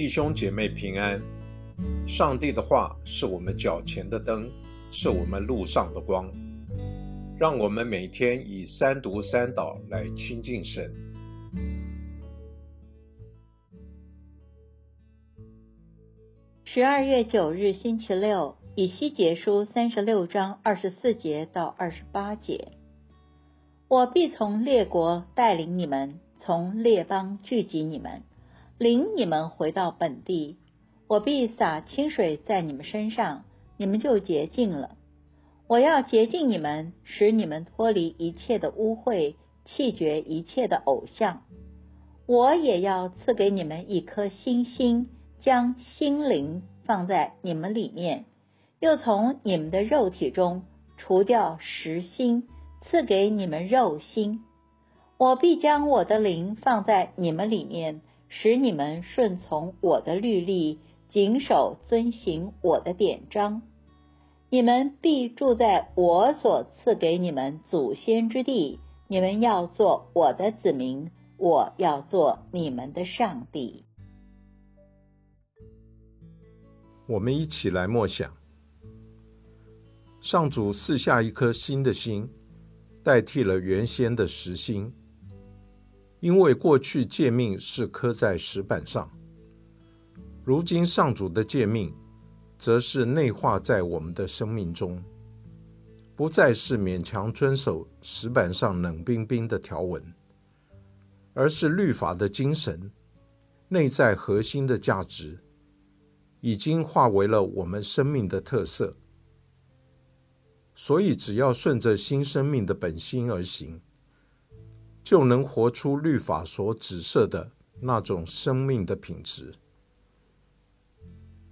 弟兄姐妹平安。上帝的话是我们脚前的灯，是我们路上的光。让我们每天以三读三祷来亲近神。十二月九日星期六，以西结书三十六章二十四节到二十八节。我必从列国带领你们，从列邦聚集你们。领你们回到本地，我必洒清水在你们身上，你们就洁净了。我要洁净你们，使你们脱离一切的污秽，弃绝一切的偶像。我也要赐给你们一颗新心，将心灵放在你们里面，又从你们的肉体中除掉实心，赐给你们肉心。我必将我的灵放在你们里面。使你们顺从我的律例，谨守遵行我的典章。你们必住在我所赐给你们祖先之地。你们要做我的子民，我要做你们的上帝。我们一起来默想：上主赐下一颗新的心，代替了原先的实心。因为过去诫命是刻在石板上，如今上主的诫命则是内化在我们的生命中，不再是勉强遵守石板上冷冰冰的条文，而是律法的精神、内在核心的价值，已经化为了我们生命的特色。所以，只要顺着新生命的本心而行。就能活出律法所指涉的那种生命的品质。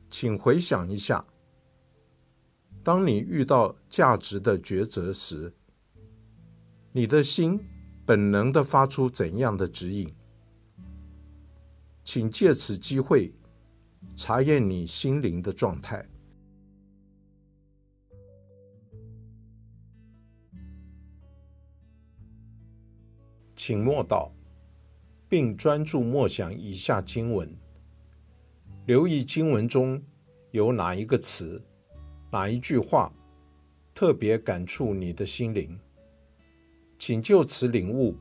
请回想一下，当你遇到价值的抉择时，你的心本能的发出怎样的指引？请借此机会查验你心灵的状态。请默祷，并专注默想以下经文，留意经文中有哪一个词、哪一句话特别感触你的心灵，请就此领悟，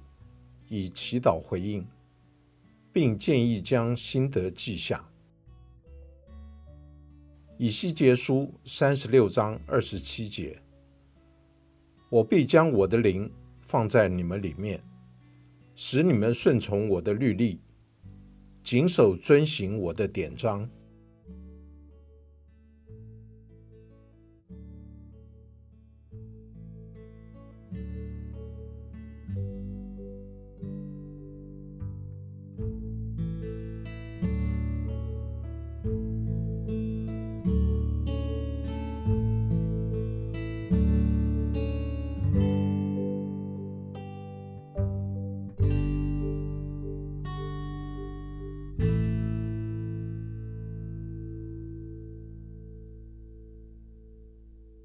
以祈祷回应，并建议将心得记下。以西结书三十六章二十七节：我必将我的灵放在你们里面。使你们顺从我的律例，谨守遵行我的典章。